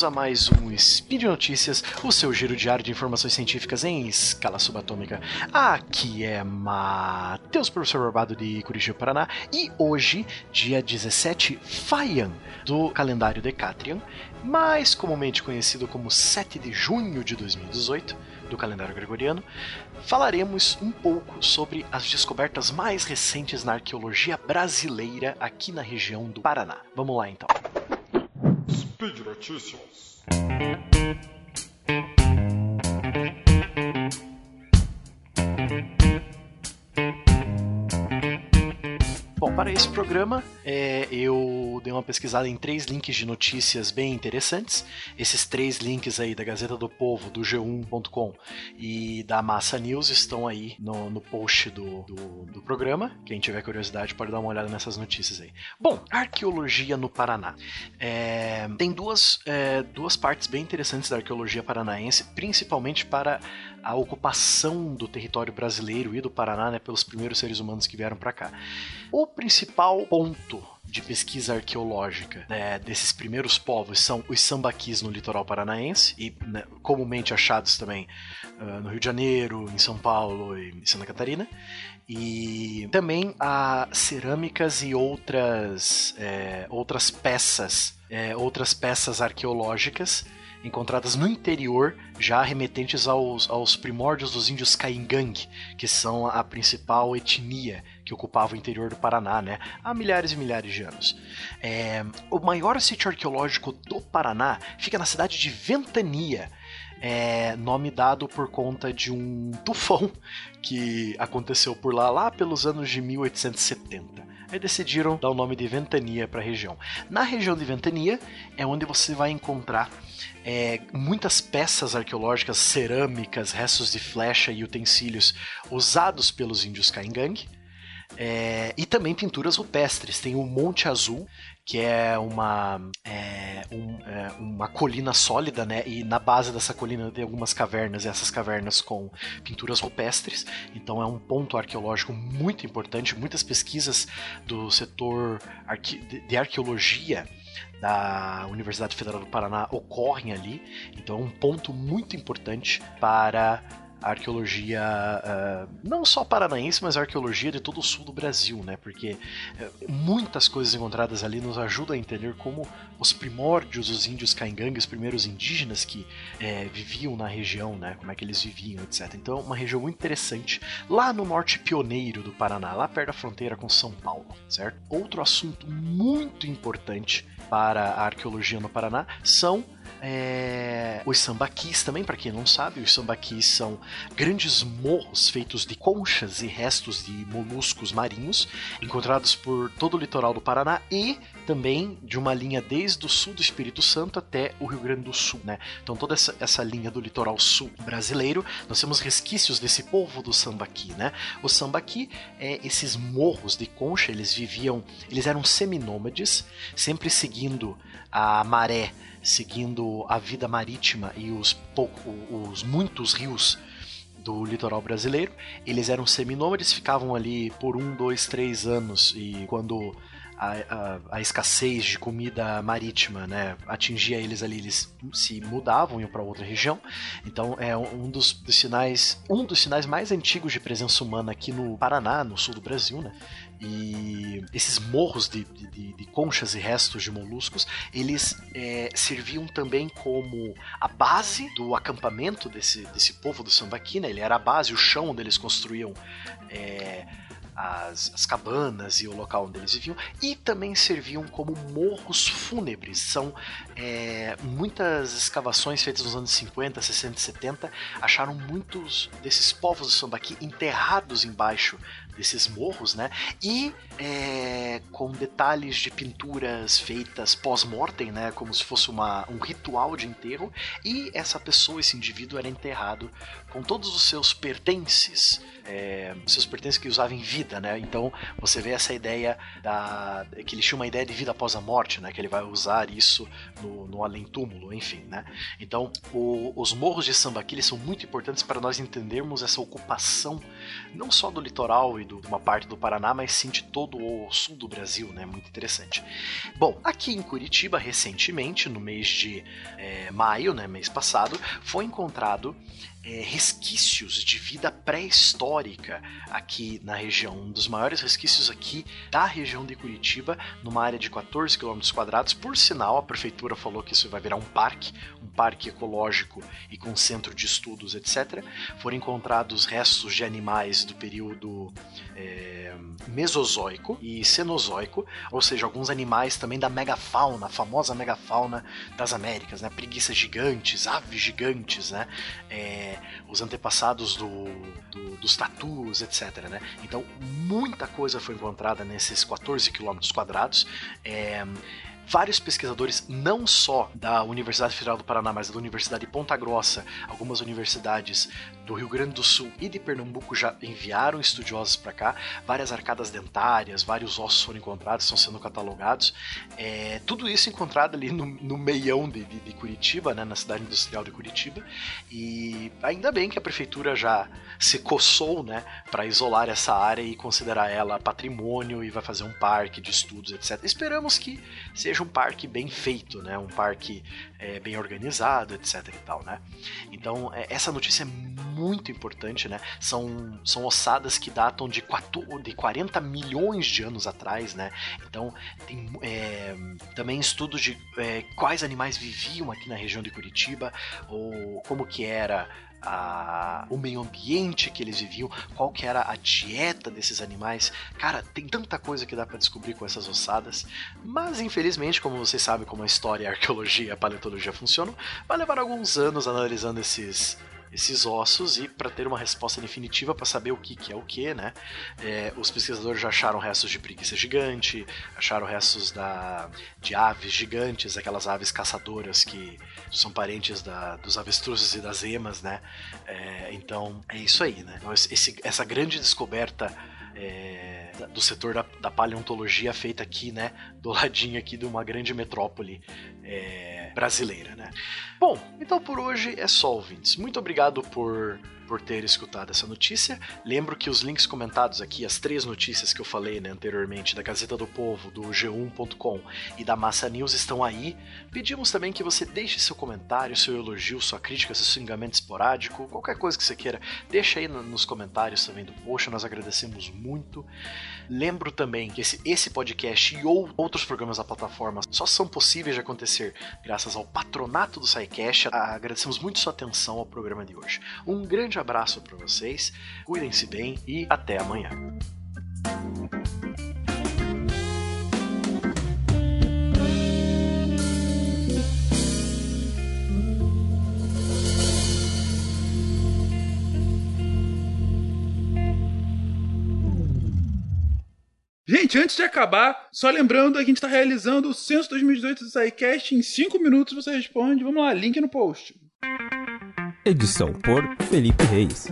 bem-vindos a mais um Speed Notícias, o seu giro diário de informações científicas em escala subatômica. Aqui é Matheus, professor Barbado de Curitiba, Paraná, e hoje, dia 17 Faian, do calendário Decatrian, mais comumente conhecido como 7 de junho de 2018, do calendário gregoriano, falaremos um pouco sobre as descobertas mais recentes na arqueologia brasileira aqui na região do Paraná. Vamos lá então. Speed Notícias. Para esse programa, é, eu dei uma pesquisada em três links de notícias bem interessantes. Esses três links aí da Gazeta do Povo, do G1.com e da Massa News estão aí no, no post do, do, do, programa. Quem tiver curiosidade pode dar uma olhada nessas notícias aí. Bom, arqueologia no Paraná. É, tem duas, é, duas partes bem interessantes da arqueologia paranaense, principalmente para a ocupação do território brasileiro e do Paraná né, pelos primeiros seres humanos que vieram para cá. O principal ponto de pesquisa arqueológica né, desses primeiros povos são os sambaquis no litoral paranaense e né, comumente achados também uh, no Rio de Janeiro, em São Paulo e em Santa Catarina. E também há cerâmicas e outras, é, outras peças, é, outras peças arqueológicas encontradas no interior, já remetentes aos, aos primórdios dos índios Caingang, que são a principal etnia que ocupava o interior do Paraná, né, há milhares e milhares de anos. É, o maior sítio arqueológico do Paraná fica na cidade de Ventania, é, nome dado por conta de um tufão que aconteceu por lá lá pelos anos de 1870. Aí decidiram dar o nome de Ventania para a região. Na região de Ventania é onde você vai encontrar é, muitas peças arqueológicas, cerâmicas, restos de flecha e utensílios usados pelos índios Caingang. É, e também pinturas rupestres. Tem o Monte Azul, que é uma, é, um, é, uma colina sólida, né? E na base dessa colina tem algumas cavernas, e essas cavernas com pinturas rupestres. Então é um ponto arqueológico muito importante. Muitas pesquisas do setor arque de arqueologia da Universidade Federal do Paraná ocorrem ali. Então é um ponto muito importante para a arqueologia uh, não só paranaense, mas a arqueologia de todo o sul do Brasil, né? Porque uh, muitas coisas encontradas ali nos ajudam a entender como os primórdios dos índios caingangue, os primeiros indígenas que uh, viviam na região, né? Como é que eles viviam, etc. Então, uma região muito interessante lá no norte pioneiro do Paraná, lá perto da fronteira com São Paulo, certo? Outro assunto muito importante para a arqueologia no Paraná são é, os sambaquis também, para quem não sabe, os sambaquis são grandes morros feitos de conchas e restos de moluscos marinhos encontrados por todo o litoral do Paraná e também de uma linha desde o sul do Espírito Santo até o Rio Grande do Sul, né? Então toda essa, essa linha do litoral sul brasileiro, nós temos resquícios desse povo do sambaqui, né? O sambaqui é esses morros de concha, eles viviam, eles eram seminômades, sempre seguindo a maré seguindo a vida marítima e os, pouco, os muitos rios do litoral brasileiro. Eles eram seminômades, ficavam ali por um, dois, três anos e quando a, a, a, escassez de comida marítima né, atingia eles ali, eles se mudavam, iam para outra região. Então é um dos, dos, sinais, um dos sinais mais antigos de presença humana aqui no Paraná, no sul do Brasil, né? E esses morros de, de, de conchas e restos de moluscos, eles é, serviam também como a base do acampamento desse, desse povo do Sambaqui, né? Ele era a base, o chão onde eles construíam é, as, as, cabanas e o local onde eles viviam, e também serviam como morros fúnebres. São é, muitas escavações feitas nos anos 50, 60 e 70 acharam muitos desses povos do Sambaqui enterrados embaixo desses morros, né? E é, com detalhes de pinturas feitas pós-mortem, né? Como se fosse uma, um ritual de enterro. E essa pessoa, esse indivíduo, era enterrado com todos os seus pertences, é, os seus pertences que usava em vida, né? Então você vê essa ideia da que ele tinha uma ideia de vida após a morte, né? Que ele vai usar isso no, no além-túmulo, enfim, né? Então o, os morros de Sambaqui são muito importantes para nós entendermos essa ocupação não só do litoral e de uma parte do Paraná, mas sim de todo o sul do Brasil, né? Muito interessante. Bom, aqui em Curitiba, recentemente, no mês de é, maio, né, mês passado, foi encontrado é, resquícios de vida pré-histórica aqui na região. Um dos maiores resquícios aqui da região de Curitiba, numa área de 14 km quadrados. Por sinal, a prefeitura falou que isso vai virar um parque, um parque ecológico e com centro de estudos, etc. Foram encontrados restos de animais do período é, Mesozoico e Cenozoico, ou seja, alguns animais também da megafauna, a famosa megafauna das Américas, né? Preguiças gigantes, aves gigantes, né? É, os antepassados do, do, dos tatus, etc. Né? Então, muita coisa foi encontrada nesses 14 quilômetros quadrados. É, vários pesquisadores, não só da Universidade Federal do Paraná, mas da Universidade de Ponta Grossa, algumas universidades do Rio Grande do Sul e de Pernambuco já enviaram estudiosos para cá. Várias arcadas dentárias, vários ossos foram encontrados, estão sendo catalogados. É, tudo isso encontrado ali no, no meião de, de, de, Curitiba, né, na cidade industrial de Curitiba. E ainda bem que a prefeitura já se coçou né, para isolar essa área e considerar ela patrimônio e vai fazer um parque de estudos, etc. Esperamos que seja seja um parque bem feito, né? Um parque é, bem organizado, etc e tal, né? Então, é, essa notícia é muito importante, né? São, são ossadas que datam de, quatro, de 40 milhões de anos atrás, né? Então, tem é, também estudos de é, quais animais viviam aqui na região de Curitiba, ou como que era a, o meio ambiente que eles viviam, qual que era a dieta desses animais. Cara, tem tanta coisa que dá para descobrir com essas ossadas, mas infelizmente, como vocês sabem como a história, a arqueologia e a paleontologia funcionam, vai levar alguns anos analisando esses esses ossos e para ter uma resposta definitiva para saber o que, que é o que, né? É, os pesquisadores já acharam restos de preguiça gigante, acharam restos da, de aves gigantes, aquelas aves caçadoras que são parentes da, dos avestruzes e das emas, né? É, então é isso aí, né? Então, esse, essa grande descoberta é, do setor da, da, paleontologia feita aqui, né, do ladinho aqui de uma grande metrópole é, brasileira, né. Bom, então por hoje é só, ouvintes. Muito obrigado por por ter escutado essa notícia. Lembro que os links comentados aqui, as três notícias que eu falei né, anteriormente, da Gazeta do Povo, do G1.com e da Massa News estão aí. Pedimos também que você deixe seu comentário, seu elogio, sua crítica, seu xingamento esporádico, qualquer coisa que você queira, deixa aí nos comentários também do post, nós agradecemos muito. Lembro também que esse, esse podcast e ou outros programas da plataforma só são possíveis de acontecer graças ao patronato do SciCast. Agradecemos muito sua atenção ao programa de hoje. Um grande abraço para vocês, cuidem-se bem e até amanhã. Gente, antes de acabar, só lembrando que a gente está realizando o Censo 2018 do SciCast. Em 5 minutos você responde. Vamos lá, link no post. Edição por Felipe Reis.